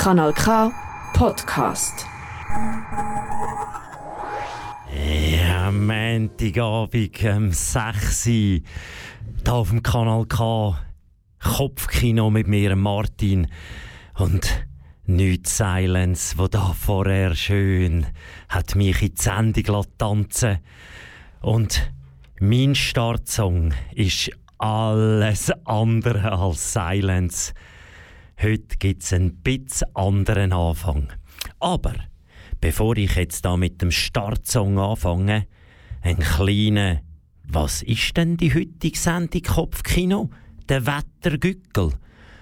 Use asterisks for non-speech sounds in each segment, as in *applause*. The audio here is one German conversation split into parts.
Kanal K Podcast. Ja, Montagabend um 6 Uhr, hier auf dem Kanal K. Kopfkino mit mir, Martin. Und nichts Silence, wo da vorher schön hat mich in die Sendung tanzen Und mein Startsong ist alles andere als Silence. Heute gibt es einen bisschen anderen Anfang. Aber bevor ich jetzt da mit dem Startsong anfange, ein kleiner Was ist denn die heutige Sendung Kopfkino? Der Wettergückel.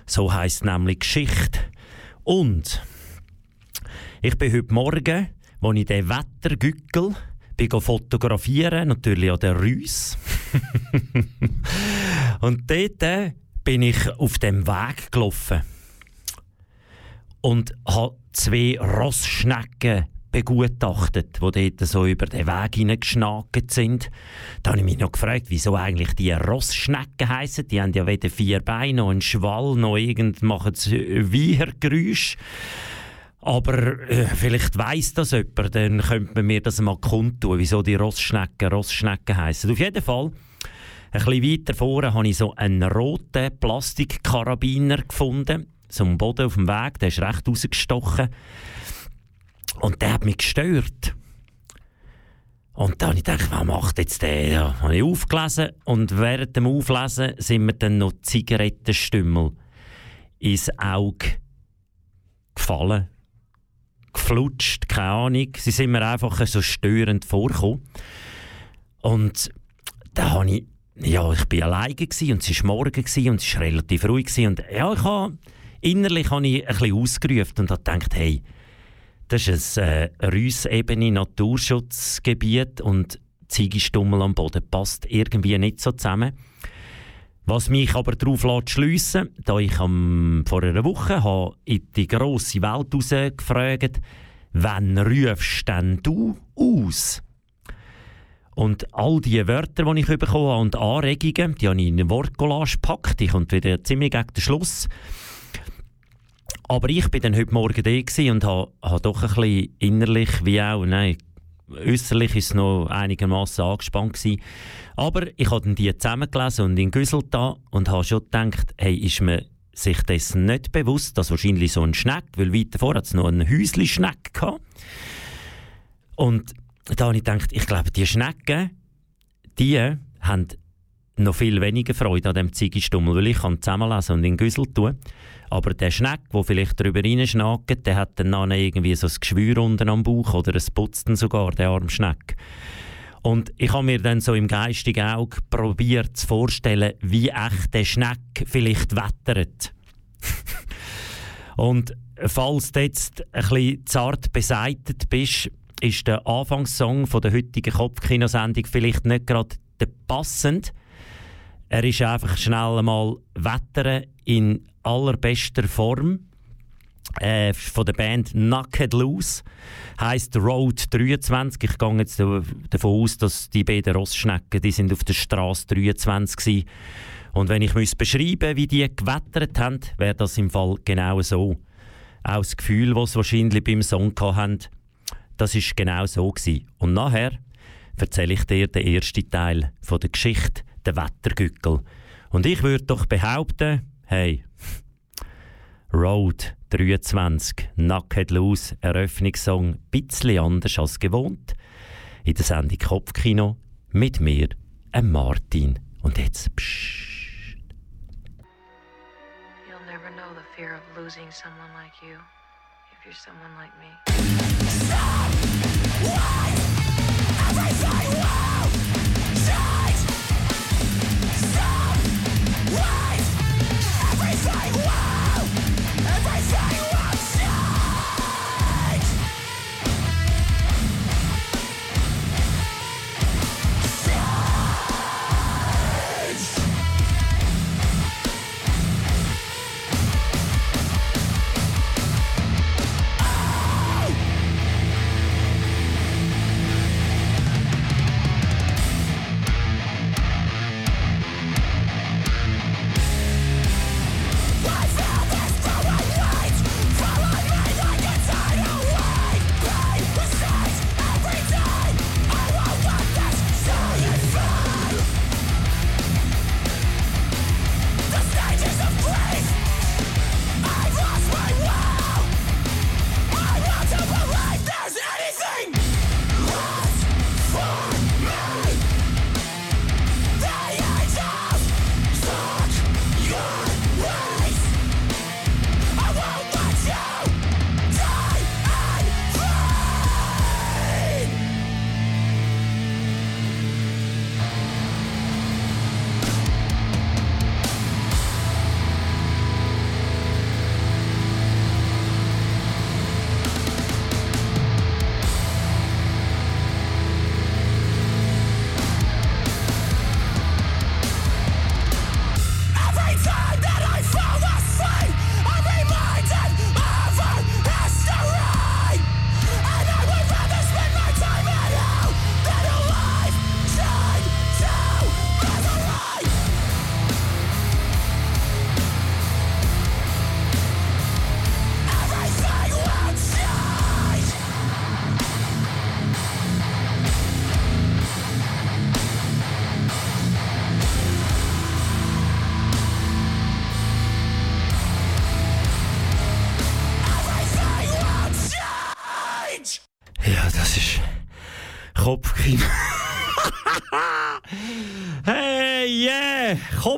So heißt nämlich Geschichte. Und ich bin heute Morgen, als ich den Wettergückel bin fotografieren, natürlich an der Rüss. *laughs* Und dort bin ich auf dem Weg gelaufen und habe zwei Rossschnecken begutachtet, die dort so über den Weg hineingeschnackt sind. Da habe ich mich noch gefragt, wieso eigentlich die Rossschnecken heissen. Die haben ja weder vier Beine noch einen Schwall, noch irgend machen Wiehergeräusch. Aber äh, vielleicht weiss das jemand, dann könnte man mir das mal kundtun, wieso die Rossschnecken Rossschnecken heissen. Auf jeden Fall, ein bisschen weiter vorne habe ich so einen roten Plastikkarabiner gefunden am Boden auf dem Weg, der ist recht rausgestochen. Und der hat mich gestört. Und dann habe ich gedacht, was macht jetzt der? Ja, habe ich aufgelesen und während dem Auflesen sind mir dann noch Zigarettenstümmel ins Auge gefallen. Geflutscht, keine Ahnung. Sie sind mir einfach so störend vorgekommen. Und da habe ich, ja, ich bin alleine und es war morgen und es war relativ ruhig und ja, ich habe innerlich habe ich ein bisschen ausgerufen und habe gedacht, hey, das ist ein äh, Rüssebene Naturschutzgebiet und Ziegestummel am Boden passt irgendwie nicht so zusammen. Was mich aber darauf schliessen lässt, da ich am, vor einer Woche habe in die grosse Welt gefragt wann rufst denn du aus? Und all die Wörter, die ich bekommen habe und Anregungen, die habe ich in eine Wortcollage gepackt. Ich komme wieder ziemlich gegen den Schluss. Aber ich bin dann heute Morgen da und habe, habe doch ein bisschen innerlich wie auch, nein, äußerlich ist es noch einigermaßen angespannt gewesen. Aber ich habe dann die zusammengelesen und in Güssel da und habe schon gedacht, hey, ist mir sich dessen nicht bewusst, dass wahrscheinlich so ein Schneck, weil weiter vor hat es noch einen Häusli-Schneck gehabt. Und da habe ich gedacht, ich glaube, die Schnecken, die haben noch viel weniger Freude an dem Ziegestummel, weil ich kann zusammenlesen und in Güssel tun. Aber der Schneck, der vielleicht darüber reinschnackt, der hat dann irgendwie so ein Geschwür unten am Bauch oder es putzt dann sogar, der arme Schneck. Und ich habe mir dann so im geistigen Auge probiert zu vorstellen, wie echt der Schneck vielleicht wettert. und falls du jetzt ein bisschen zart beseitigt bist, ist der Anfangssong von der heutigen Kopfkinosendung vielleicht nicht gerade passend. Er ist einfach schnell einmal Wettern in allerbester Form. Äh, von der Band Naked Loose heißt Road 23. Ich gehe jetzt davon aus, dass die beiden Rossschnecken, die sind auf der Straße 23 waren. Und wenn ich müsste beschreiben, wie die gewettert haben, wäre das im Fall genau so. Auch das Gefühl, das sie wahrscheinlich beim Song hatten, das ist genau so gewesen. Und nachher erzähle ich dir den ersten Teil von der Geschichte, der Wettergückel. Und ich würde doch behaupten, hey, Road 23, Naked Loose, Eröffnungssong, bisschen anders als gewohnt. In der Sendung Kopfkino mit mir, einem Martin. Und jetzt pssst. You'll never know the fear of losing someone like you, if you're someone like me. Stop! What? Everything will change! Stop! What? Everything will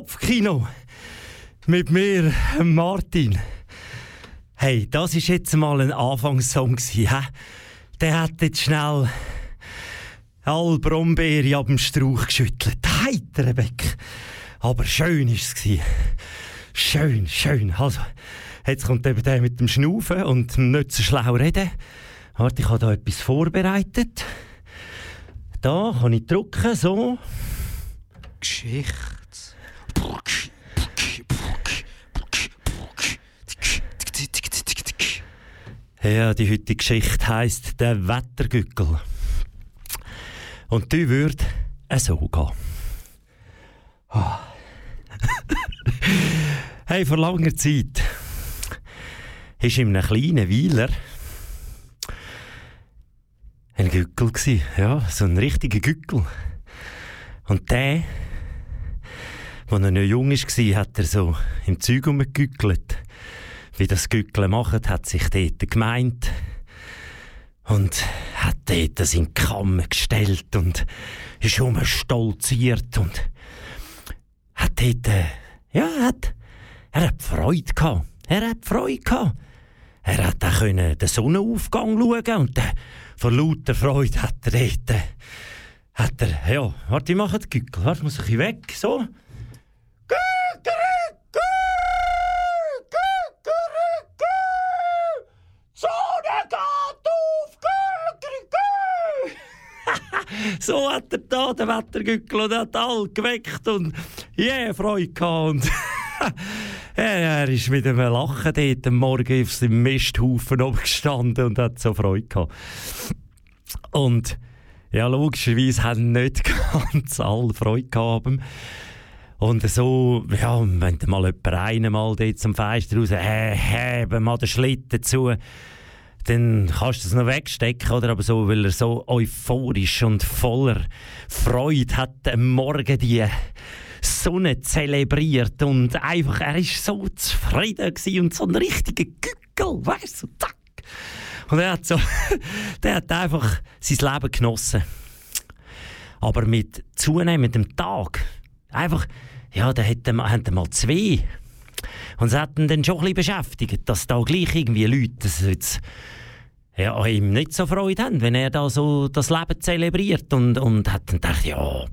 Kopfkino. Mit mir, Martin. Hey, das ist jetzt mal ein Anfangssong he? Der hat jetzt schnell all Brombeere ab dem Strauch geschüttelt. Heiter Beck. Aber schön war es. Schön, schön. Also, jetzt kommt eben der mit dem Schnaufen und nicht so schlau reden. Warte, ich habe da etwas vorbereitet. Da kann ich drücken, so. Geschichte. Ja, die heutige Geschichte heisst «Der Wettergückel». Und die würde so gehen. Oh. *laughs* hey, vor langer Zeit war in einem kleinen Weiler ein Gückel. Ja, so ein richtiger Gückel. Und der, als er noch jung war, hat er so im Zeug umgegückelt. Wie das Gückeln macht, hat sich dort gemeint und hat dort die Kammer gestellt und ist stolziert und hat dort, äh, ja, hat, er hat Freude gehabt. Er hat Freude gehabt. Er hat auch den Sonnenaufgang schauen und äh, vor lauter Freude hat er dort, äh, hat er, ja, warte, ich mache den Gückel, warte, muss ich weg, so. So hat er da den Wettergückel und hat alle geweckt und je yeah, Freude gehabt. Und *laughs* er ist mit einem Lachen dort am Morgen auf seinem Misthaufen gestanden und hat so Freude gehabt. Und ja, logischerweise haben nicht *laughs* ganz alle Freude gehabt. Und so, ja, wenn mal jemand einmal dort zum Fenster raus, äh, heben mal den Schlitten zu, dann kannst du es noch wegstecken, oder? Aber so, weil er so euphorisch und voller Freude hat am Morgen die Sonne zelebriert und einfach, er ist so zufrieden und so ein richtiger Gückel, weißt du, zack. Und er hat so, *laughs* der hat einfach sein Leben genossen. Aber mit zunehmendem Tag, einfach, ja, da hat er, mal zwei und es hat ihn dann schon ein bisschen beschäftigt, dass da gleich irgendwie Leute das jetzt, ja, ihm nicht so Freude haben, wenn er da so das Leben zelebriert und, und hat dann gedacht, ja,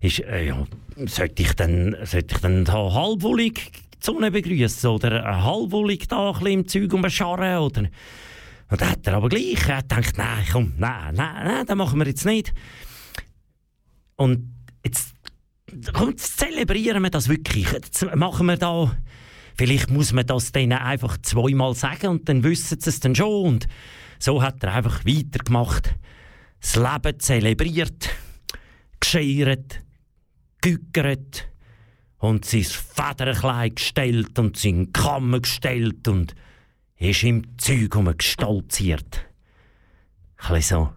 ist, äh, ja sollte ich dann, sollte ich dann da halbwollig die Sonne begrüßen oder halbwollig da ein bisschen im Zeug umscharren oder und dann hat er aber gleich er gedacht, nein, komm, nein, nein, nein, das machen wir jetzt nicht. Und jetzt komm, zelebrieren wir das wirklich. Machen wir da, vielleicht muss man das denen einfach zweimal sagen und dann wissen sie es dann schon. Und so hat er einfach weitergemacht. Das Leben zelebriert, gescheiert, gegüggert und sein Federkleid gestellt und seinen Kamm gestellt und ist im Zeug gestolziert. Ein so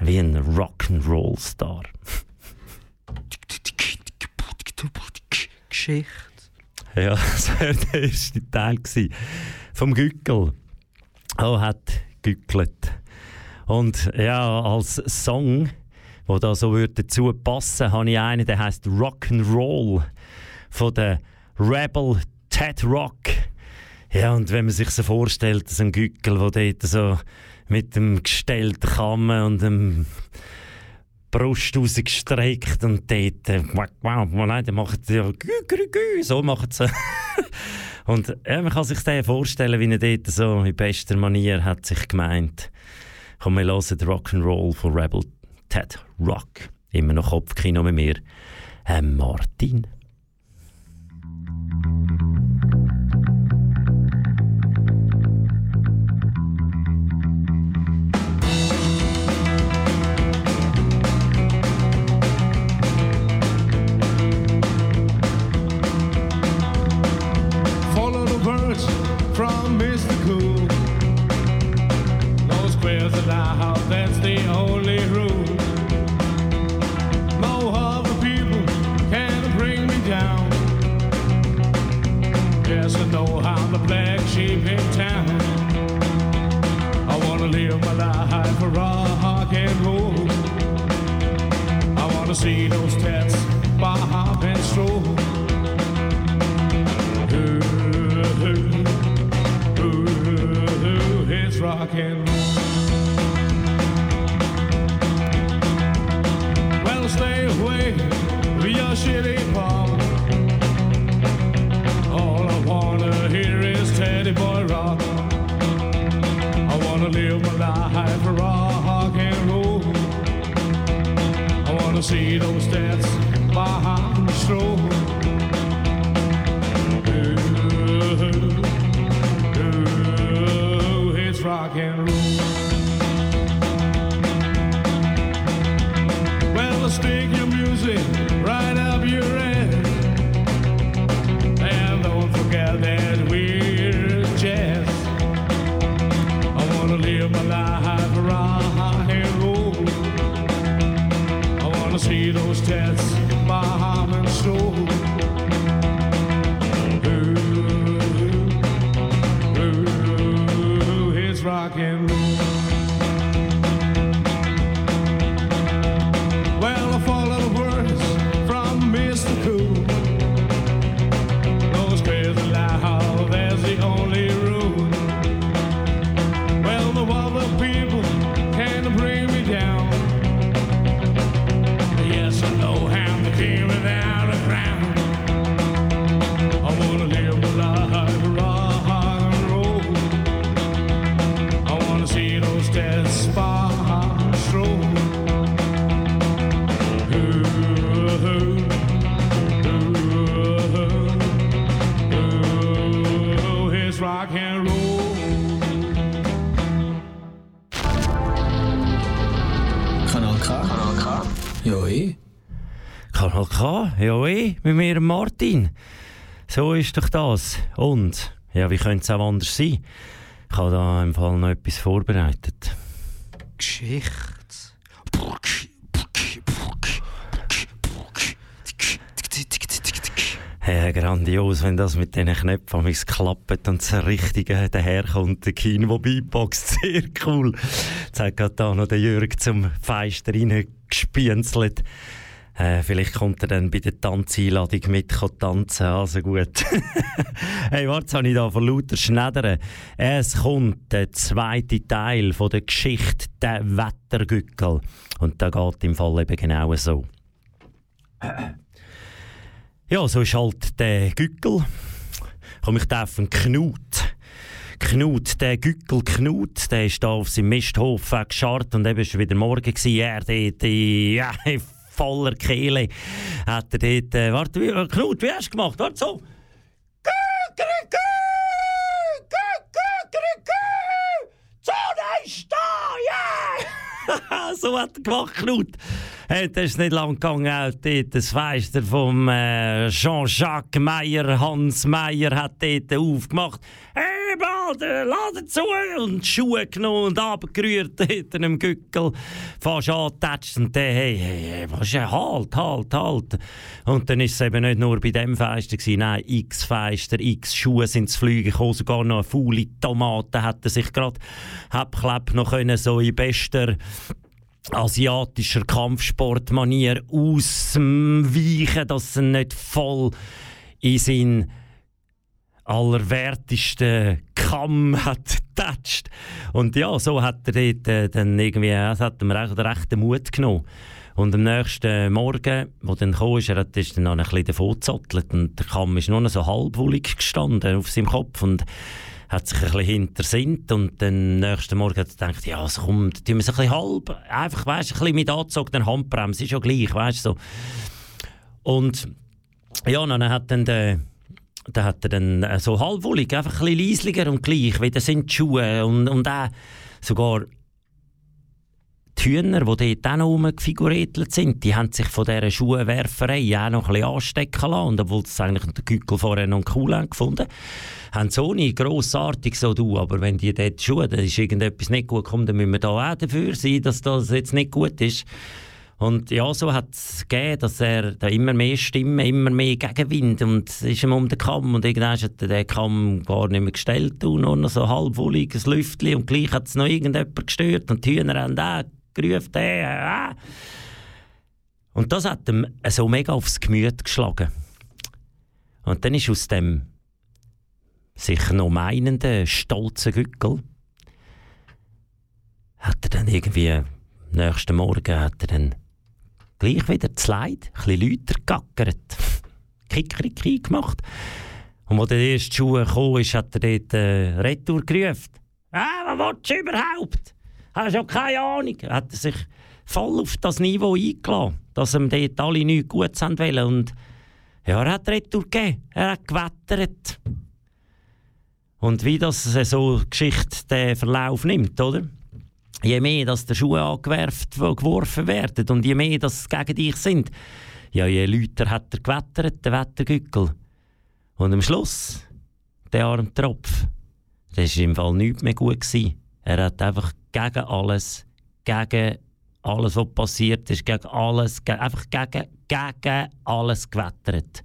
wie ein Rock'n'Roll-Star. *laughs* Geschichte. Ja, *laughs* das war der erste Teil vom Gückel. Er hat gückelt. Und ja, als Song, wo da so würde dazu passen, habe ich einen, der heißt Rock'n'Roll von der Rebel Ted Rock. Ja, und wenn man sich so vorstellt, so ein Gückel, der dort so mit dem gestellten Kamm und dem Brust rausgestreckt und dort, äh, wow, nein, dann machen sie ja, so machen sie. *laughs* und ja, man kann sich das vorstellen, wie er dort so in bester Manier hat sich gemeint. Komm, wir hören Rock'n'Roll von Rebel Ted Rock. Immer noch Kopfkino mit mir, äh, Martin. squares that's the only rule. Other people can bring me down. Yes, I know how the black sheep in town. I wanna live my life rock and roll. I wanna see those tats bob and stroll. Rock and roll. Well, stay away with your shitty pop. All I wanna hear is Teddy Boy Rock. I wanna live my life for rock and roll. I wanna see those stats behind the stroll. Rock and roll. So ist doch das. Und, ja, wie könnte es auch anders sein? Ich habe da im Fall noch etwas vorbereitet. Geschichte. Hey, grandios, wenn das mit diesen Knöpfen am klappt und das Richtige daherkommt. Der Kino Beatbox, *laughs* sehr cool. Jetzt hat gerade da noch der Jürg zum Feister reingespienzelt. Äh, vielleicht kommt er dann bei der Tanzeinladung mit tanzen. Also gut. *laughs* hey, warte, habe ich da von lauter Schneidern. Es kommt der zweite Teil von der Geschichte «Der Wettergückel». Und da geht im Fall eben genau so. *clears throat* Ja, so ist halt der Gückel. Komm, ich darf einen Knut. Knut, der Gückel Knut, der ist da auf seinem Misthof äh, gescharrt und eben schon wieder morgen gewesen. Er dort, äh, *laughs* ja, voller Kehle hat er dort, äh, warte, wie, äh, Knut, wie hast du gemacht? Warte, so. Sonne ist da, yeah! *laughs* so hat er gemacht, Knut. Das ist nicht lang gegangen, dort das Fenster vom äh, Jean-Jacques Meyer, Hans Meyer hat dort aufgemacht. Hey, Balder, Laden zu! Und Schuhe genommen und abgerührt *laughs* dort in einem Gückel. Fast angetatscht und der, hey, hey, hey, was ist denn? Halt, halt, halt. Und dann ist es eben nicht nur bei dem Fenster gewesen, nein, x Fenster, x Schuhe sind zu fliegen gekommen, sogar noch eine faule Tomate hat er sich gerade abklepp noch können, so in bester asiatischer Kampfsportmanier ausweichen, dass er nicht voll in seinen allerwertesten Kamm hat getatscht. Und ja, so hat er dort äh, dann irgendwie, das hat ihm recht, recht den Mut genommen. Und am nächsten Morgen, wo dann kam, ist, er dann noch ein bisschen davon gezottelt und der Kamm ist nur noch so halbwullig gestanden auf seinem Kopf und hat sich ein bisschen hintersinnt und dann nächsten Morgen hat er gedacht, ja, es kommt, tun wir es ein bisschen halb, einfach, weißt, ein bisschen mit angezogener Handbremse, ist ja gleich, weißt so. Und ja, dann hat dann der da hat er dann äh, so halbwollig, einfach ein bisschen leislicher und gleich, wie das sind die Schuhe und, und auch sogar die Hühner, die dort auch noch rumgefiguriert sind, die haben sich von dieser Schuhwerferei auch noch ein bisschen anstecken lassen. Und obwohl sie eigentlich der Kückel vorher noch cool haben gefunden haben so nicht grossartig so du, aber wenn die dort Schuhe, dann ist irgendetwas nicht gut, kommt, dann müssen wir da auch dafür sein, dass das jetzt nicht gut ist. Und ja, so hat es gegeben, dass er da immer mehr Stimmen, immer mehr Gegenwind und es ist ihm um den Kamm und irgendwann hat er den Kamm gar nicht mehr gestellt und nur noch so halbwolliges Lüftchen und gleich hat es noch irgendjemand gestört und die Hühner haben auch gerufen, äh, äh. Und das hat ihm so mega aufs Gemüt geschlagen. Und dann ist aus dem sich noch meinenden, stolzen Gückel hat er dann irgendwie am nächsten Morgen hat er dann gleich wieder das Leid, ein bisschen lauter gackert, *laughs* Kikeriki gemacht. Und als der erste Schuh kam, hat er dort äh, Retour gerufen. «Ah, was willst du überhaupt? Hast ja keine Ahnung.» Hat er sich voll auf das Niveau eingeladen, dass ihm dort alle nichts Gutes wollen. Und ja, er hat Retour gegeben. Er hat gewettert. Und wie das so Geschichte den Verlauf nimmt, oder? Je mehr, dass die Schuhe angewerft, geworfen werden und je mehr, dass es gegen dich sind, ja, je lauter hat er gewettert, der Wettergückel. Und am Schluss, der arme Tropf, das war im Fall nichts mehr gut. Gewesen. Er hat einfach gegen alles, gegen alles, was passiert ist, gegen alles, ge einfach gegen, gegen alles gewettert.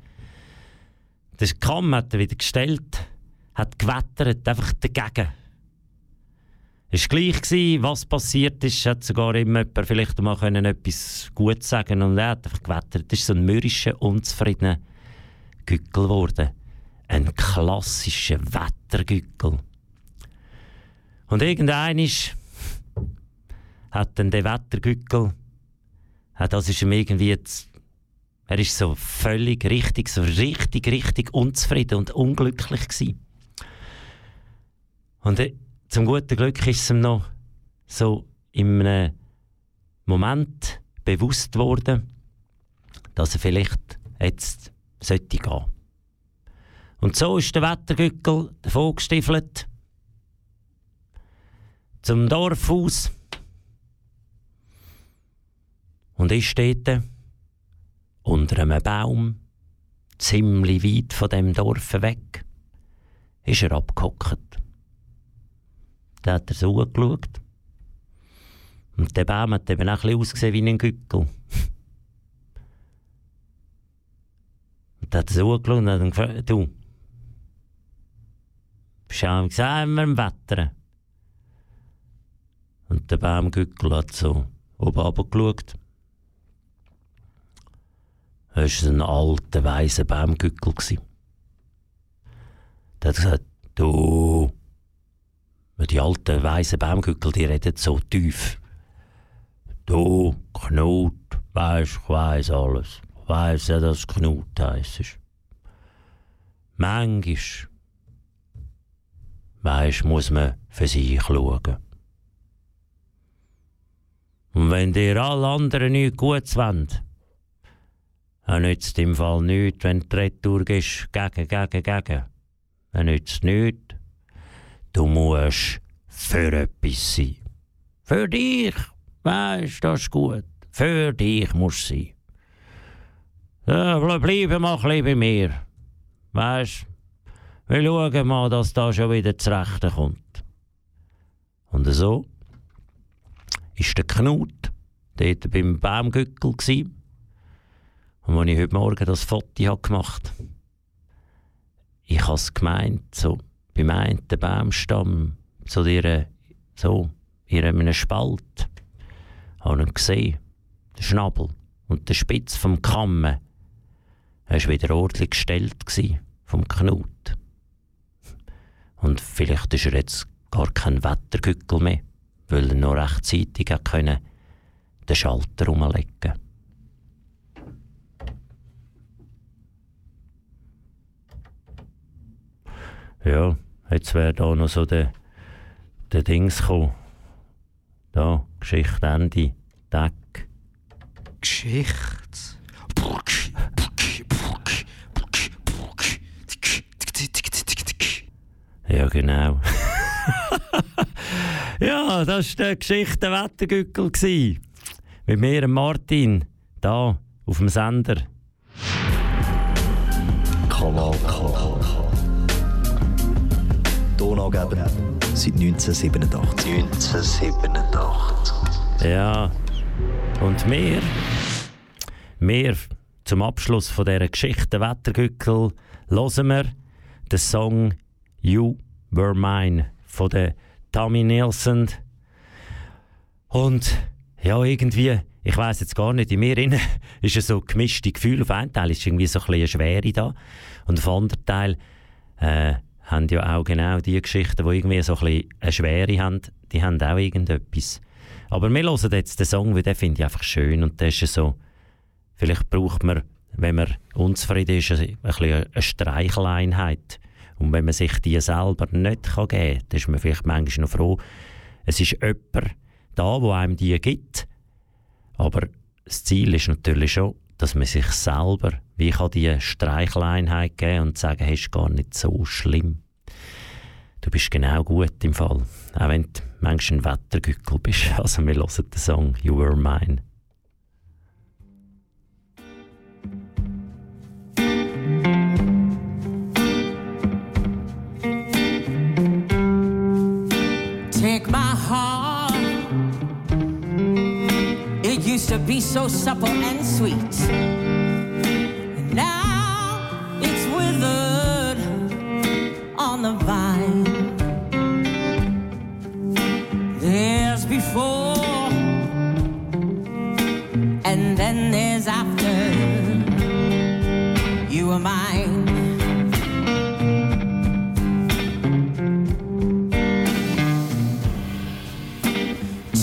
Das Kamm hat er wieder gestellt, hat gewettert, einfach dagegen. Es war gleich, gewesen, was passiert ist, hat sogar immer jemand vielleicht mal können etwas Gutes sagen und er hat einfach gewettert. Das ist so ein mürrischer, unzufriedener Gückel geworden. Ein klassischer Wettergückel. Und irgendein hat dann der Wettergückel, das ist ihm irgendwie jetzt, er ist so völlig richtig, so richtig, richtig unzufrieden und unglücklich gewesen. Und zum guten Glück ist es ihm noch so in einem Moment bewusst worden, dass er vielleicht jetzt sollte gehen. Und so ist der Wettergückel davon gestiefelt zum Dorfhaus und ist dort unter einem Baum, ziemlich weit von dem Dorf weg, ist er abgehockt. Da hat er so angeschaut. Und der Baum hat eben auch ein ausgesehen wie ein Gückel. Und da hat er so angeschaut und hat dann gefragt, du, bist du auch gesehen, im Wetter? Und der Baumgückel hat so oben runtergeschaut. Es war ein alter, weißer Baumgückel. Der hat gesagt, du, die alten, weißen Baumgückel, die reden so tief. Du, Knut, weisst, ich weiss alles. Ich weiss ja, dass Knut heisst. Manchmal, weisst, muss man für sich schauen. Und wenn dir alle anderen nichts Gutes wollen, dann nützt im Fall nichts, wenn die Retour gehst, gegen, gegen, gegen. Dann nützt nichts. Du musst für etwas sein. Für dich, weisst das ist gut. Für dich musst du sein. Ja, bleib mal ein bei mir. Weisst, wir schauen mal, dass da schon wieder zurecht kommt. Und so ist der Knut dort beim Baumgückel gewesen. Und als ich heute Morgen das Foto gemacht habe, ich habe es gemeint, so beim einen Baumstamm, so, ihre, so in einem Spalt, habe ich gesehen, der Schnabel und der Spitz vom Kamm, er war wieder ordentlich gestellt vom Knut. Und vielleicht ist er jetzt gar kein Wettergückel mehr weil er noch rechtzeitig können, den Schalter umlegen Ja, jetzt wäre da noch so der, der Dings gekommen. Da, Geschichte Ende, Tag. Geschichte. Ja, genau. *laughs* Ja, das war der Geschichte Wettergückel. Mit mir, Martin, da auf dem Sender. Kanal K. Donaugeber seit 1987. 1987. Ja, und wir, wir zum Abschluss von dieser Geschichte Wettergückel hören wir den Song You Were Mine von der Tammy Nielsen. Und ja, irgendwie ich weiß jetzt gar nicht, in mir innen *laughs* ist es so gemischte Gefühl. Auf einen Teil ist irgendwie so ein bisschen eine Schwere da und auf anderen Teil äh, haben ja auch genau die Geschichten, die irgendwie so ein eine Schwere haben, die haben auch irgendetwas. Aber wir hören jetzt den Song, weil den finde ich einfach schön und der ist so, vielleicht braucht man, wenn man unzufrieden ist, ein bisschen eine Streicheleinheit. Und wenn man sich die selber nicht geben kann, dann ist man vielleicht manchmal noch froh, es ist jemand da, der einem die gibt. Aber das Ziel ist natürlich schon, dass man sich selber, wie kann die Streicheleinheit geben und sagen, hey, ist gar nicht so schlimm. Du bist genau gut im Fall, auch wenn du manchmal ein Wettergückel bist. *laughs* Also wir hören den Song «You Were Mine». Take my heart. Used to be so supple and sweet. And now it's withered on the vine. There's before, and then there's after. You are mine.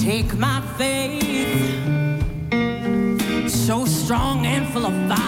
Take my faith, full of fire.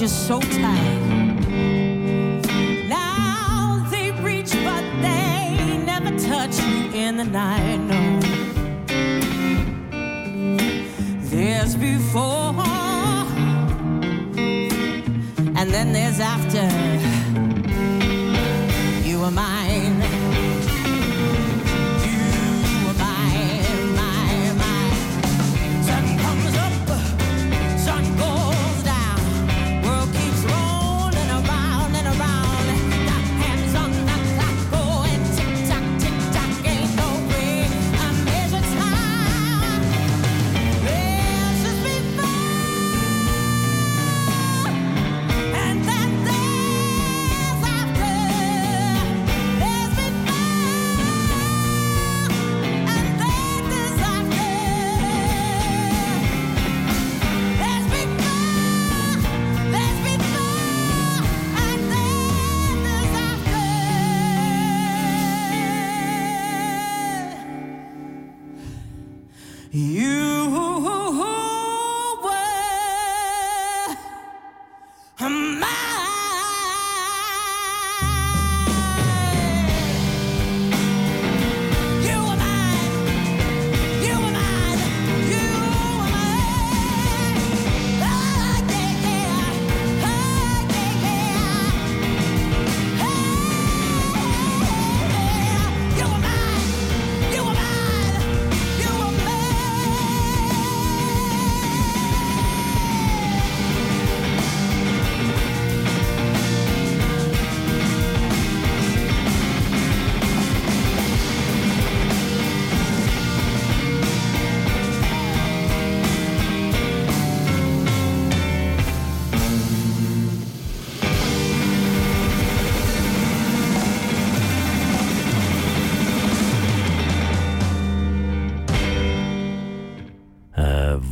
You so tight. Now they reach, but they never touch you in the night. No. There's before, and then there's after. You are mine.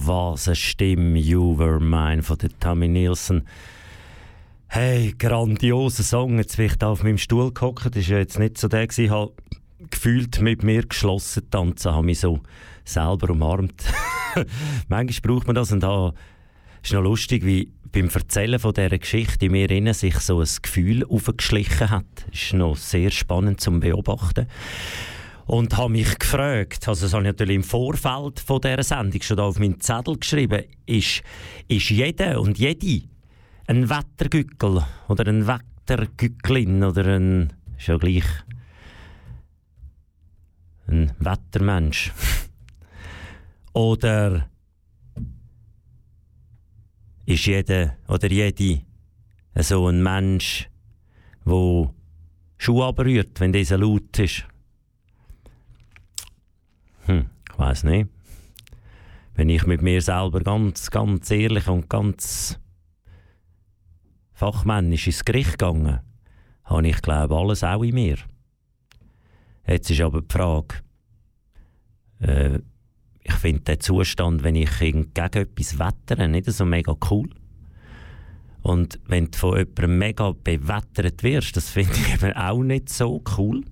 Was eine Stimme, You Were Mine von der Tammy Nielsen. Hey, grandioser Song. Jetzt bin ich da auf meinem Stuhl gehockt. Das war ja jetzt nicht so der, gewesen, halt gefühlt mit mir geschlossen tanzen, habe mich so selber umarmt. *laughs* Manchmal braucht man das und da ist noch lustig, wie beim Erzählen von dieser Geschichte in mir innen sich so ein Gefühl aufgeschlichen hat. Ist noch sehr spannend zum Beobachten. Und habe mich gefragt, also das habe ich natürlich im Vorfeld von dieser Sendung schon auf meinen Zettel geschrieben, ist, ist jeder und jede ein Wettergückel oder ein Wettergücklin oder ein, ist ja gleich, ein Wettermensch. *laughs* oder ist jeder oder jede so ein Mensch, der Schuhe abrührt, wenn dieser laut ist? Ich weiß nicht. Wenn ich mit mir selber ganz, ganz ehrlich und ganz fachmännisch ins Gericht gegangen, habe ich glaube alles auch in mir. Jetzt ist aber die Frage, äh, ich finde den Zustand, wenn ich gegen etwas wettere, nicht so mega cool. Und wenn du von jemandem mega bewettert wirst, das finde ich *laughs* eben auch nicht so cool.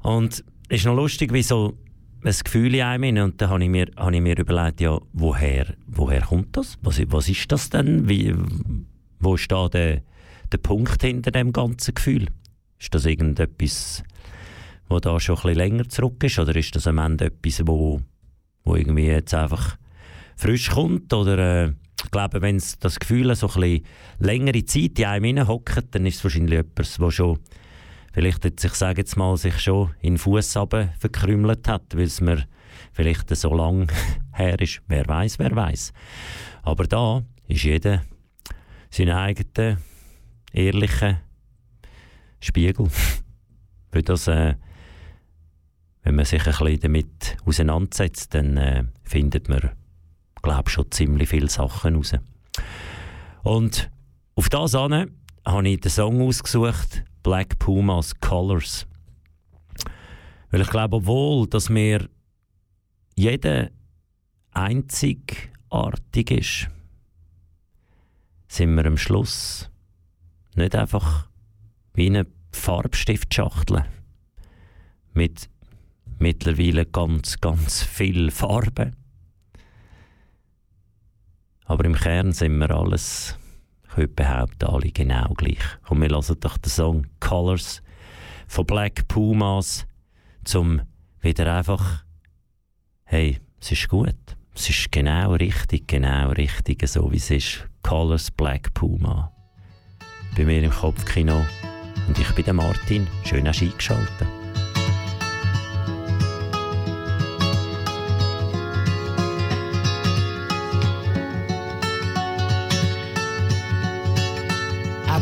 Und ist noch lustig, wie so ein Gefühl in einem und da habe ich mir, ich mir überlegt, ja, woher, woher kommt das? Was, was ist das denn? Wie, wo ist da der, der Punkt hinter dem ganzen Gefühl? Ist das irgendetwas, wo da schon ein bisschen länger zurück ist oder ist das am Ende etwas, wo, wo irgendwie jetzt einfach frisch kommt oder äh, ich glaube, wenn das Gefühl so ein längere Zeit in einem hockt, dann ist es wahrscheinlich etwas, wo schon vielleicht jetzt, ich sage jetzt mal, sich schon in Fuß verkrümelt hat, weil es mir vielleicht so lang *laughs* her ist. Wer weiß, wer weiß. Aber da ist jeder sein eigener, ehrlicher Spiegel. *laughs* Weil das, äh, wenn man sich ein bisschen damit auseinandersetzt, dann äh, findet man, glaube schon ziemlich viele Sachen raus. Und auf das an habe ich den Song ausgesucht, Black Pumas Colors. Weil ich glaube, obwohl, dass mir jeder einzigartig ist, sind wir am Schluss nicht einfach wie eine Farbstiftschachtel mit mittlerweile ganz, ganz viel Farbe. Aber im Kern sind wir alles würde behaupten, alle genau gleich. Und wir hören doch den Song Colors von Black Pumas, zum wieder einfach, hey, es ist gut. Es ist genau richtig, genau richtig, so wie es ist. Colors Black Puma. Bei mir im Kopfkino. Und ich bin der Martin. Schön hast du eingeschaltet.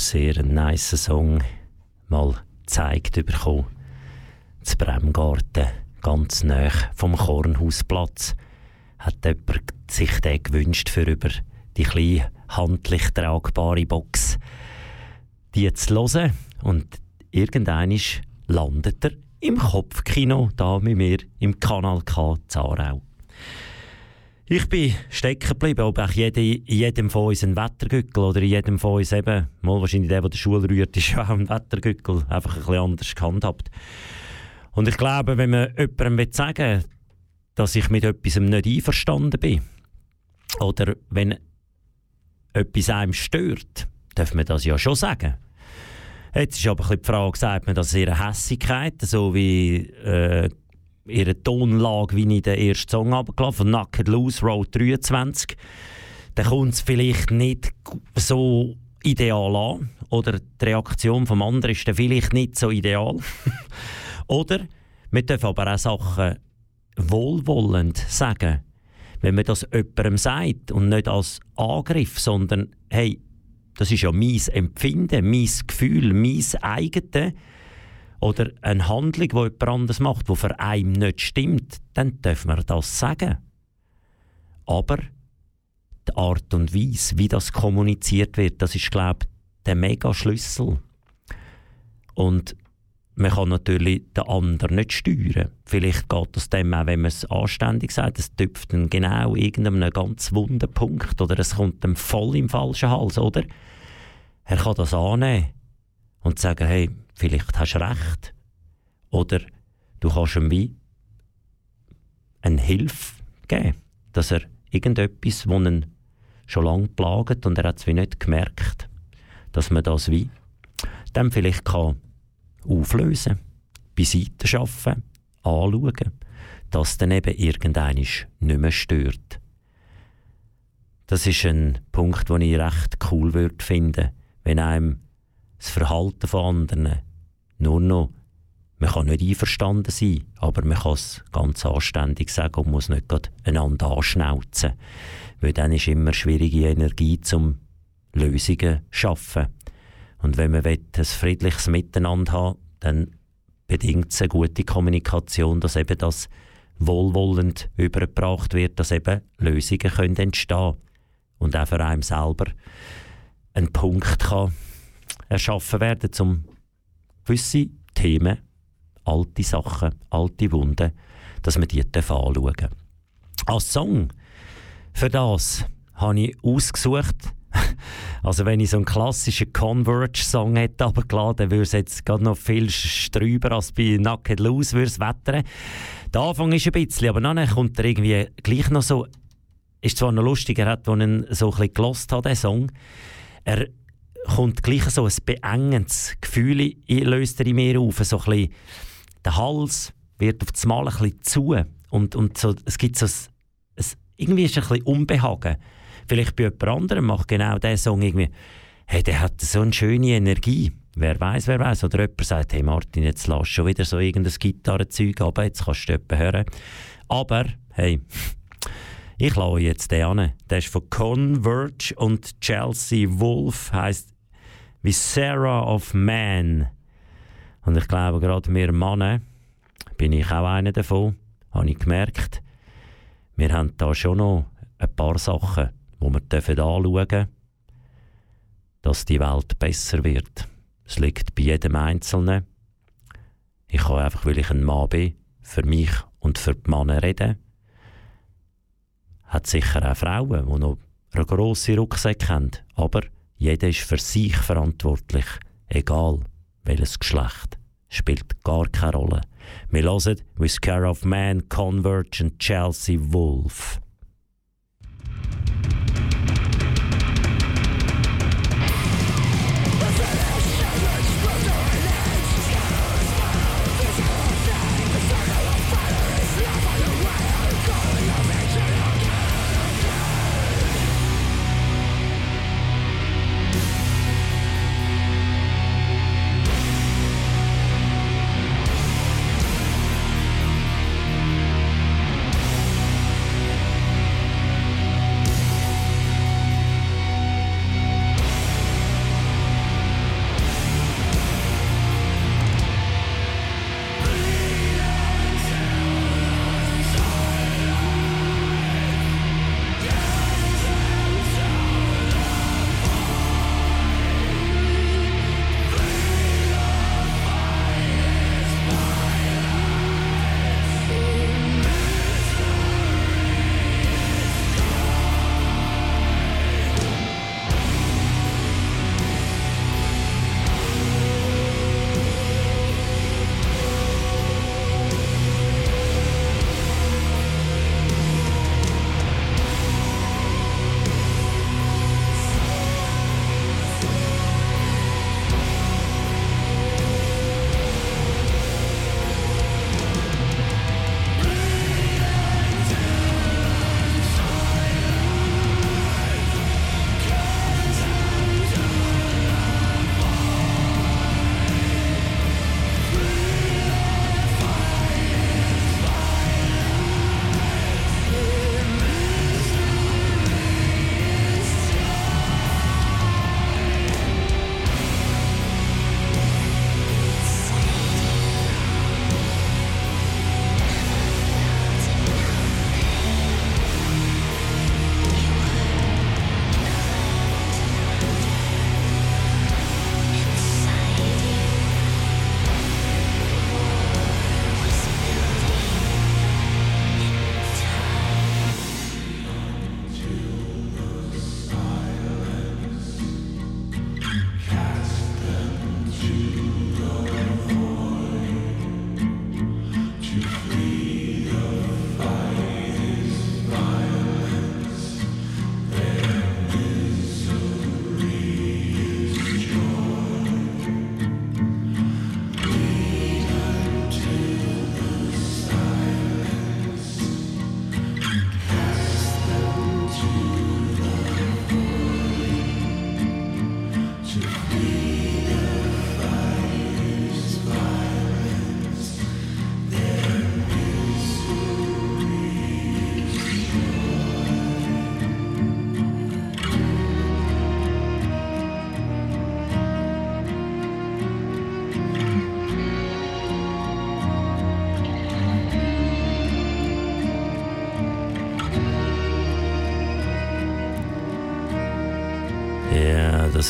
Sehr ein nice Song. Mal gezeigt bekommen. Das Bremgarten, ganz nah vom Kornhausplatz, hat jemand sich den gewünscht für über die kleine handlich tragbare Box die zu hören. Und irgendwann landet er im Kopfkino, da mit mir im Kanal K Zarau. Ich bin stecken geblieben, ob auch jede, in jedem von uns ein Wettergückel oder in jedem von uns eben, mal wahrscheinlich der, der die Schule rührt, *laughs* ist ja auch ein Wettergückel, einfach ein bisschen anders gehandhabt. Und ich glaube, wenn man jemandem sagen will, dass ich mit etwas nicht einverstanden bin, oder wenn etwas einem stört, darf man das ja schon sagen. Jetzt ist aber ein bisschen die Frage, sagt man das ihre Hässigkeit, so wie äh, ihre Tonlage, wie ich den ersten Song abgelaufen von Naked Loose, Road 23, dann kommt es vielleicht nicht so ideal an. Oder die Reaktion vom anderen ist dann vielleicht nicht so ideal. *laughs* Oder wir dürfen aber auch Sachen wohlwollend sagen. Wenn man das jemandem sagt und nicht als Angriff, sondern hey, das ist ja mein Empfinden, mein Gefühl, mein eigenes. Oder eine Handlung, die jemand anderes macht, die für einen nicht stimmt, dann dürfen wir das sagen. Aber die Art und Weise, wie das kommuniziert wird, das ist, glaube ich, der Mega-Schlüssel. Und man kann natürlich den anderen nicht steuern. Vielleicht geht das dem auch, wenn man es anständig sagt, es tüpft dann genau irgendeinem ganz wunden Punkt oder es kommt dem voll im falschen Hals, oder? Er kann das annehmen und sagen, hey, vielleicht hast du recht. Oder du kannst ihm wie eine Hilfe geben, dass er irgendetwas, das ihn schon lange plagt und er hat es wie nicht gemerkt, dass man das wie dann vielleicht kann auflösen, beiseite schaffen, anschauen, dass dann eben irgendeiner nicht mehr stört. Das ist ein Punkt, den ich recht cool würde finden, wenn einem das Verhalten von anderen nur noch, man kann nicht einverstanden sein, aber man kann es ganz anständig sagen und muss nicht gerade einander anschnauzen. Weil dann ist immer schwierige Energie zum Lösungen schaffen. Und wenn man ein friedliches Miteinander haben dann bedingt es eine gute Kommunikation, dass eben das wohlwollend übergebracht wird, dass eben Lösungen können entstehen und auch für einen selber ein Punkt kann erschaffen werden, um gewisse Themen, alte Sachen, alte Wunden, dass man die anschauen darf. Als Song für das habe ich ausgesucht, *laughs* also wenn ich so einen klassischen Converge-Song hätte runtergeladen, würde es jetzt gerade noch viel strüber als bei Naked Loose würde es wettern. Der Anfang ist ein bisschen, aber dann kommt er irgendwie gleich noch so, ist zwar noch lustig, er hat, als ihn so ein bisschen gelost hat, den Song, er kommt gleich so ein beengendes Gefühl löst er in mir auf, so ein der Hals wird auf das Mal ein bisschen zu und, und so, es gibt so ein, ein, irgendwie ist ein bisschen Unbehagen vielleicht bei jemand anderem macht genau der Song irgendwie, hey, der hat so eine schöne Energie. Wer weiß, wer weiß. Oder jemand sagt, hey Martin, jetzt lass schon wieder so irgendein Gitarrenzeug ab, jetzt kannst du jemanden hören. Aber, hey, *laughs* ich lasse jetzt den an. Der ist von Converge und Chelsea Wolf, heißt Viscera of Man. Und ich glaube, gerade wir Männer, bin ich auch einer davon, habe ich gemerkt, wir haben da schon noch ein paar Sachen wo wir anschauen dürfen, dass die Welt besser wird. Es liegt bei jedem Einzelnen. Ich kann einfach, weil ich ein Mann bin, für mich und für die Männer reden. Hat sicher auch Frauen, die noch grosse Rucksäcke haben. Aber jeder ist für sich verantwortlich. Egal welches Geschlecht. Spielt gar keine Rolle. Wir hören With Care of Man, Converge und Chelsea Wolf.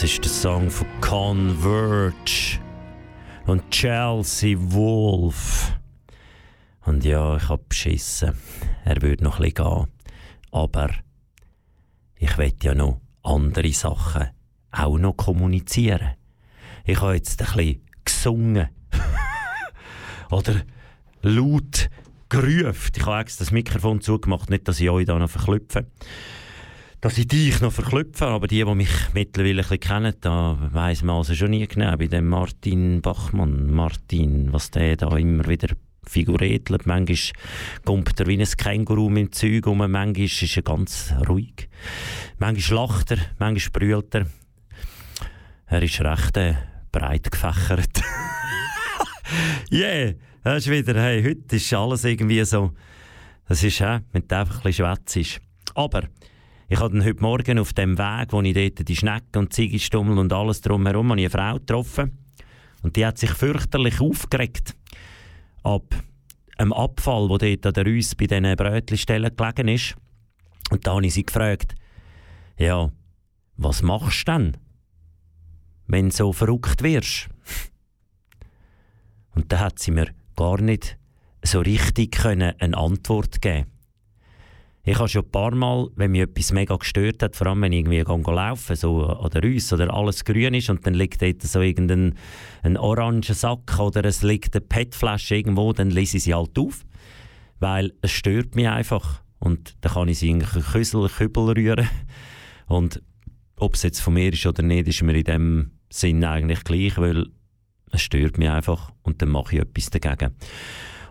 Das ist der Song von Converge und Chelsea Wolf. Und ja, ich hab beschissen. Er würde noch ein gehen. Aber ich will ja noch andere Sachen auch noch kommunizieren. Ich habe jetzt ein bisschen gesungen. *laughs* Oder laut gerufen. Ich habe extra das Mikrofon zugemacht, nicht, dass ich euch da noch verklüpfe. Dass ich dich noch verklüpfe, aber die, die mich mittlerweile ein bisschen kennen, da weiss man also schon nie genau, bei dem Martin Bachmann, Martin, was der da immer wieder figuriert. Manchmal kommt er wie ein Känguru mit dem Zeug um, manchmal ist er ganz ruhig. Manchmal lacht er, manchmal brüllt er. Er ist recht äh, breit gefächert. *laughs* yeah, das ist wieder, hey, heute ist alles irgendwie so, das ist, äh, wenn du einfach ein bisschen schwätzisch. Aber, ich habe heute Morgen auf dem Weg, wo ich dort die Schnecken und Ziegestummel und alles drumherum, eine Frau getroffen. Und die hat sich fürchterlich aufgeregt ab einem Abfall, der dort an der Reuss bei diesen Brötchenstellen gelegen ist. Und da habe ich sie gefragt, ja, was machst du denn, wenn du so verrückt wirst? Und da hat sie mir gar nicht so richtig können eine Antwort geben ich habe schon ein paar Mal, wenn mich etwas mega gestört hat, vor allem wenn ich irgendwie gehe laufen so an der Reuss oder alles grün ist und dann liegt dort so irgendein ein oranger Sack oder es liegt eine PET-Flasche irgendwo, dann lese ich sie halt auf, weil es stört mich einfach und dann kann ich sie in einen Küssel, Kübel rühren und ob es jetzt von mir ist oder nicht, ist mir in dem Sinn eigentlich gleich, weil es stört mich einfach und dann mache ich etwas dagegen.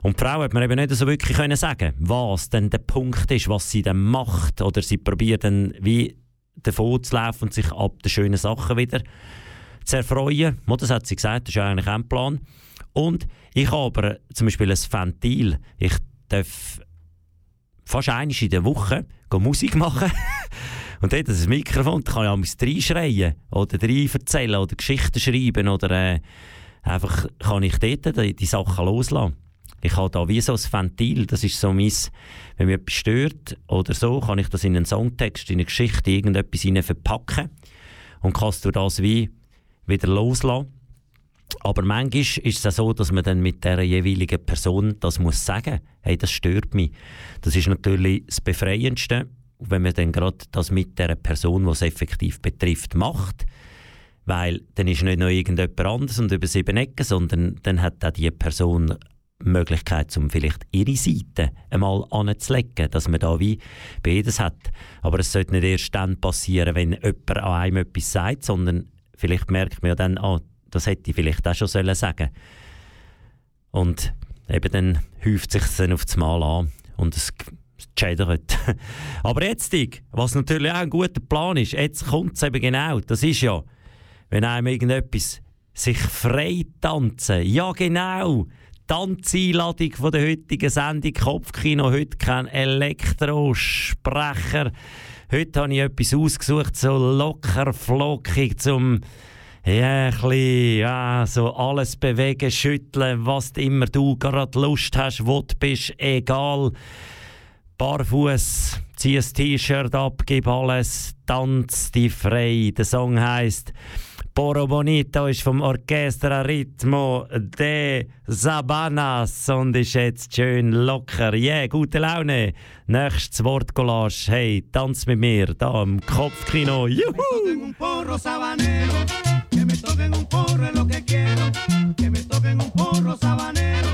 Und die Frau hat mir eben nicht so wirklich können sagen was denn der Punkt ist, was sie dann macht. Oder sie probiert dann wie davon zu laufen und sich ab den schönen Sachen wieder zu erfreuen. Das hat sie gesagt, das ist eigentlich ein Plan. Und ich habe aber zum Beispiel ein Ventil. Ich darf fast einmal in der Woche Musik machen. *laughs* Und dort das Mikrofon, da kann ich auch reinschreien oder rein erzählen oder Geschichten schreiben oder äh, einfach kann ich dort die, die Sachen loslassen. Ich habe da wie so ein Ventil, das ist so mein, wenn mich etwas stört oder so, kann ich das in einen Songtext, in eine Geschichte, irgendetwas hinein verpacken und kannst du das wie wieder loslassen. Aber manchmal ist es auch so, dass man dann mit der jeweiligen Person das muss sagen. Hey, das stört mich. Das ist natürlich das Befreiendste, wenn man dann gerade das mit der Person, die es effektiv betrifft, macht. Weil dann ist nicht noch irgendjemand anderes und über sieben Ecken, sondern dann hat auch die Person Möglichkeit, um vielleicht ihre Seite einmal anzulegen, dass man da wie beides hat. Aber es sollte nicht erst dann passieren, wenn jemand an einem etwas sagt, sondern vielleicht merkt man ja dann, ah, das hätte ich vielleicht auch schon sollen sagen Und eben dann häuft sich dann auf das Mal an und es schädert. *laughs* Aber jetzt, was natürlich auch ein guter Plan ist, jetzt kommt es eben genau, das ist ja, wenn einem irgendetwas sich frei tanzen, ja genau, Tanzeinladung von der heutigen Sendung Kopfkino. Heute kein Elektrosprecher. Heute habe ich etwas ausgesucht, so locker flockig zum ja, ein bisschen, ja, so alles bewegen, schütteln, was immer du gerade Lust hast, wo du bist, egal. Barfuß, zieh ein T-Shirt ab, gib alles, tanz dich frei. Der Song heißt Poro Bonito ist vom Orchestra Ritmo de Sabanas und ist jetzt schön locker. Yeah, gute Laune. Nächstes Wortcollage. Hey, tanz mit mir da am Kopfkino. Juhu! que me toquen un porro es lo que quiero, que me toquen un porro sabanero,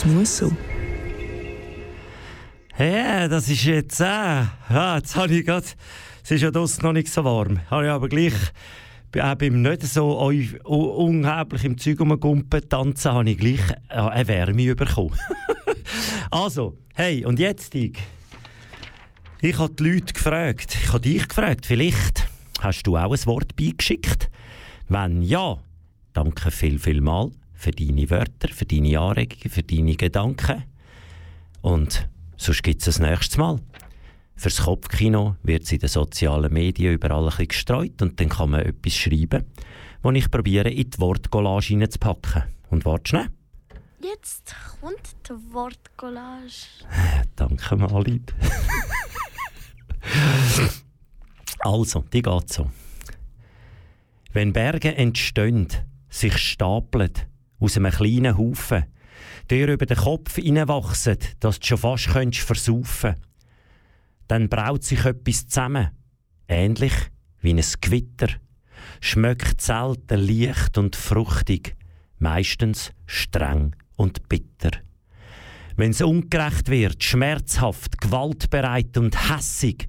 Das muss so. Ja, das ist jetzt. Äh, ah, jetzt habe ich gerade. Es ist ja draussen noch nicht so warm. Habe ich aber gleich. Auch beim nicht so unglaublich im Zeug rumgumpen tanzen, habe ich gleich äh, eine Wärme bekommen. *laughs* also, hey, und jetzt ich. Ich habe die Leute gefragt, ich habe dich gefragt, vielleicht hast du auch ein Wort beigeschickt? Wenn ja, danke viel, viel mal für deine Wörter, für deine Anregungen, für deine Gedanken. Und sonst gibt es das nächstes Mal. Fürs Kopfkino wird es in den sozialen Medien überall ein bisschen gestreut und dann kann man etwas schreiben, wo ich probiere, in die Wortcollage hineinzupacken. Und warte schnell. Jetzt kommt die Wortcollage. *laughs* Danke mal, lieb. *laughs* also, die geht so. Wenn Berge entstehen, sich stapeln, aus einem kleinen Haufen, dir über den Kopf hineinwachsen, dass du schon fast könntest versaufen. Dann braut sich etwas zusammen, ähnlich wie ein Gewitter, schmeckt selten leicht und fruchtig, meistens streng und bitter. Wenn es ungerecht wird, schmerzhaft, gewaltbereit und hässig,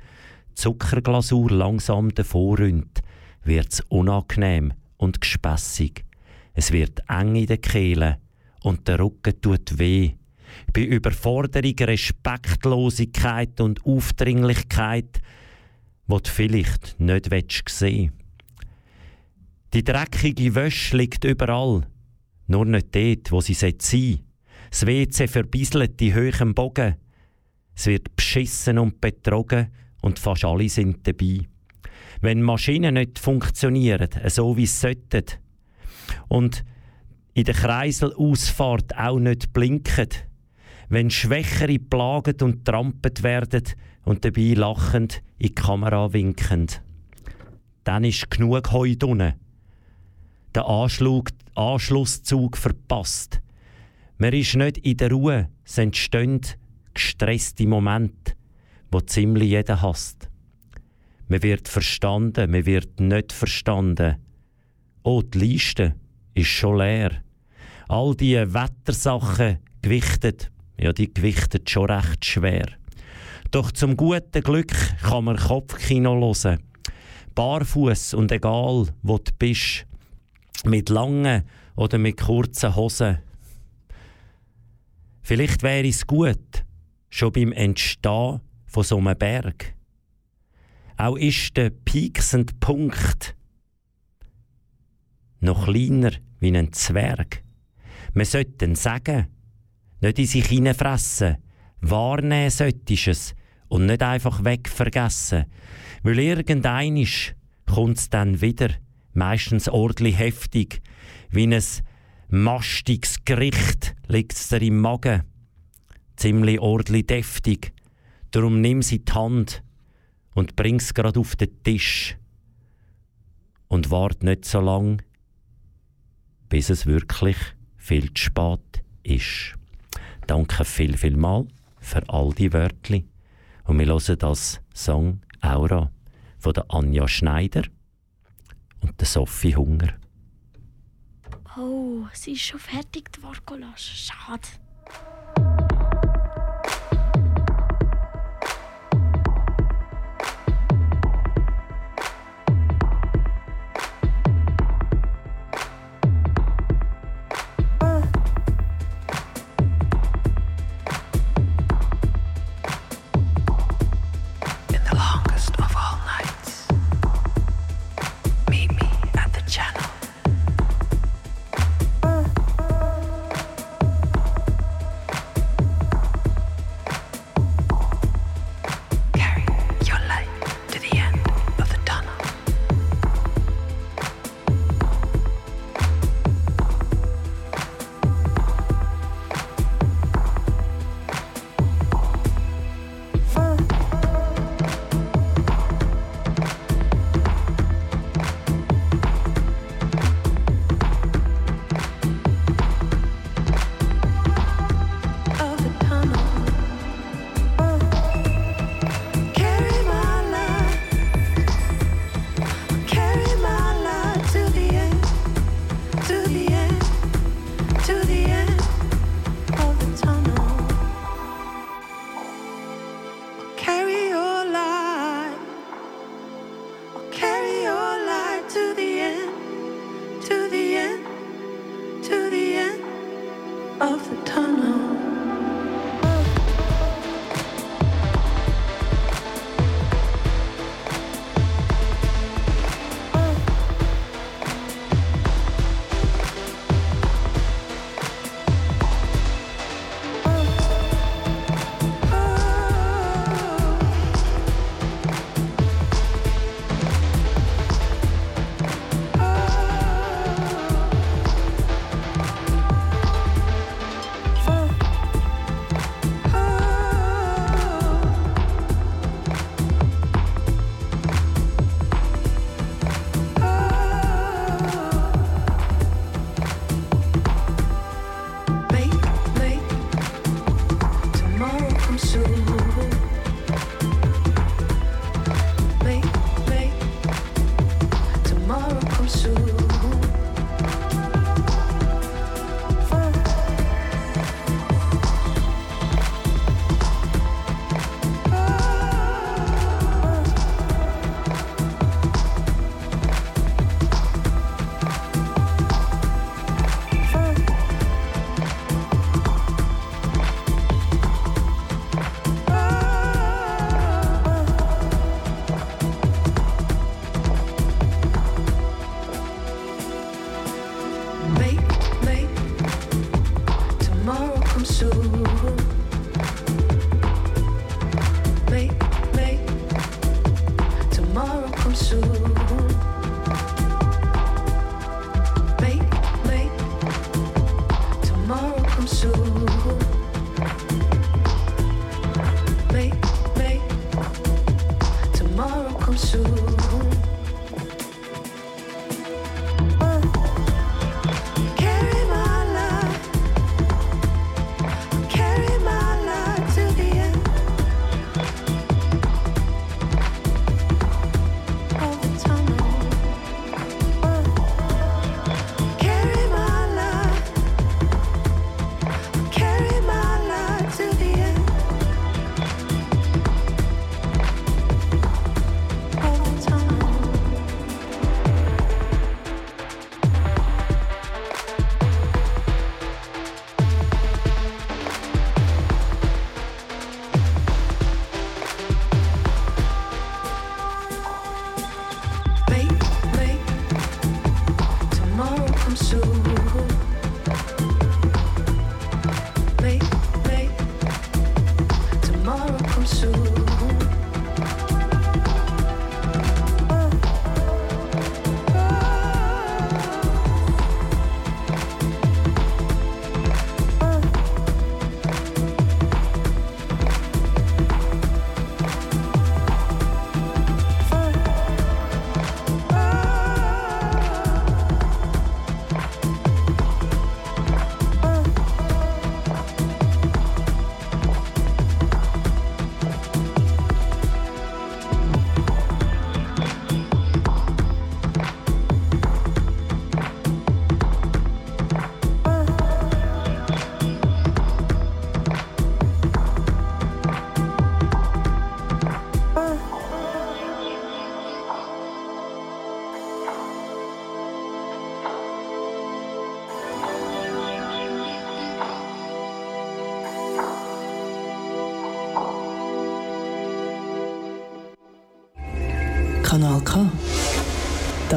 Zuckerglasur langsam davorrührt, wird's unangenehm und gespässig. Es wird eng in den Kehlen und der Rücken tut weh. Bei Überforderung, Respektlosigkeit und Aufdringlichkeit, wo du vielleicht nicht willst sehen. Die dreckige Wäsche liegt überall, nur nicht dort, wo sie sein sollte. Das WC verbieselt die hohen Bogen. Es wird beschissen und betrogen und fast alle sind dabei. Wenn Maschinen nicht funktionieren, so wie sie sollten, und in der Kreiselausfahrt auch nicht blinken, wenn Schwächere plaget und trampet werden und dabei lachend in die Kamera winkend. Dann ist genug Heu drinnen. Der Anschlug, Anschlusszug verpasst. Man ist nicht in der Ruhe, es entstehen gestresste Momente, wo ziemlich jeder hasst. Man wird verstanden, man wird nicht verstanden. Oh, die Liste ist schon leer. All die Wettersachen gewichtet, ja, die gewichtet schon recht schwer. Doch zum guten Glück kann man Kopfkino hören. Barfuß und egal, wo du bist. Mit langen oder mit kurzen Hosen. Vielleicht wäre es gut, schon beim Entstehen von so einem Berg. Auch ist der pieksende Punkt noch kleiner wie ein Zwerg. Man sollte ihn sagen, nicht in sich hineinfressen, wahrnehmen solltest es und nicht einfach wegvergessen, weil irgendeinisch kommt's dann wieder, meistens ordentlich heftig, wie ein mastiges Gericht liegt's dir im Magen, ziemlich ordentlich deftig, darum nimm sie die Hand und bring's grad auf den Tisch. Und wart nicht so lang, bis es wirklich viel zu spät ist. Danke viel, viel mal für all die Wörtli. Und wir hören das Song Aura von der Anja Schneider und der Sophie Hunger. Oh, sie ist schon fertig, die Schade. soon.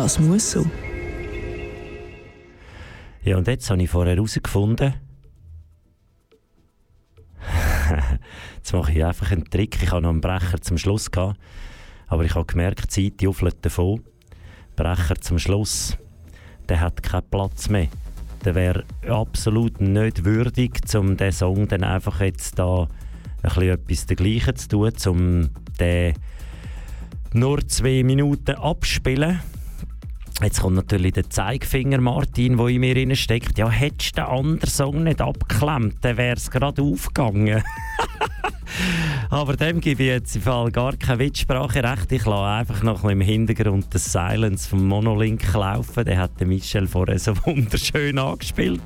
Das muss so. Ja, und jetzt habe ich vorher herausgefunden, *laughs* jetzt mache ich einfach einen Trick. Ich habe noch einen Brecher zum Schluss gehabt, aber ich habe gemerkt, die Zeit die ufelt davon. Brecher zum Schluss, der hat keinen Platz mehr. Der wäre absolut nicht würdig, um diesen Song dann einfach jetzt da ein bisschen etwas dergleichen zu tun, um den nur zwei Minuten abspielen. Jetzt kommt natürlich der Zeigefinger, Martin, der in mir steckt. Ja, hättest du den anderen Song nicht abgeklemmt, dann wäre es gerade aufgegangen. *laughs* Aber dem gebe ich jetzt im Fall gar keine Mitspracherecht. Ich lasse einfach noch ein im Hintergrund das Silence vom Monolink laufen. Der hat Michel vorher so *laughs* wunderschön angespielt.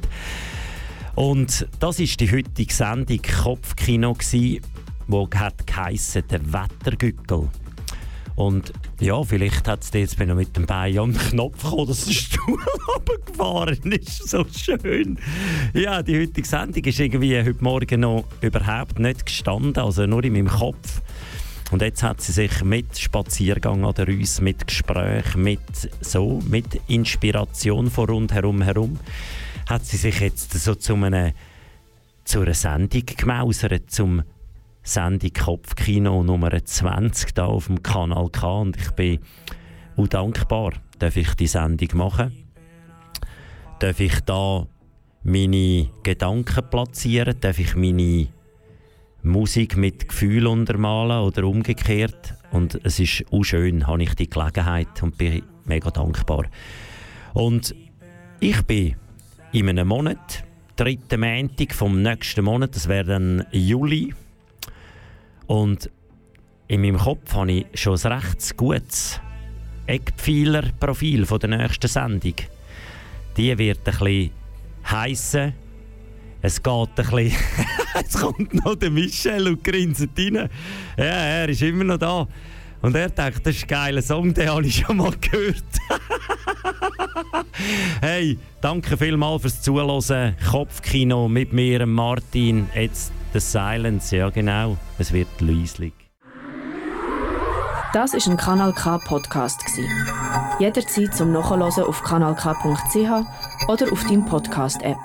Und das ist die heutige Sendung Kopfkino wo hat geheissen, der Wettergückel. Und ja, vielleicht hat es jetzt bin mit dem Bein an den Knopf gekommen, dass der Stuhl *laughs* runtergefahren ist. So schön. Ja, die heutige Sendung ist irgendwie heute Morgen noch überhaupt nicht gestanden, also nur in meinem Kopf. Und jetzt hat sie sich mit Spaziergang an der Rüss, mit Gespräch, mit so, mit Inspiration von rundherum herum, hat sie sich jetzt so zu, einem, zu einer Sendung gemausert, zum Sendung Kopfkino Nummer 20 da auf dem Kanal K und ich bin auch dankbar, darf ich die Sendung machen. Darf ich da meine Gedanken platzieren, darf ich meine Musik mit Gefühl untermalen oder umgekehrt. Und es ist auch schön, habe ich die Gelegenheit und bin mega dankbar. Und ich bin in einem Monat, dritten Montag vom nächsten Monat, das wäre dann Juli, und in meinem Kopf habe ich schon ein recht gutes Eckpfeiler-Profil der nächsten Sendung. Die wird ein bisschen heissen. Es geht ein bisschen. *laughs* es kommt noch der Michel und grinset rein. Ja, er ist immer noch da. Und er denkt, das ist ein geiler Song, den habe ich schon mal gehört. *laughs* hey, danke vielmals fürs Zuhören. Kopfkino mit mir, Martin. Jetzt The Silence, ja genau. Es wird leislich. Das ist ein Kanal K Podcast. Jederzeit zum Nachhören auf kanalk.ch oder auf deinem Podcast App.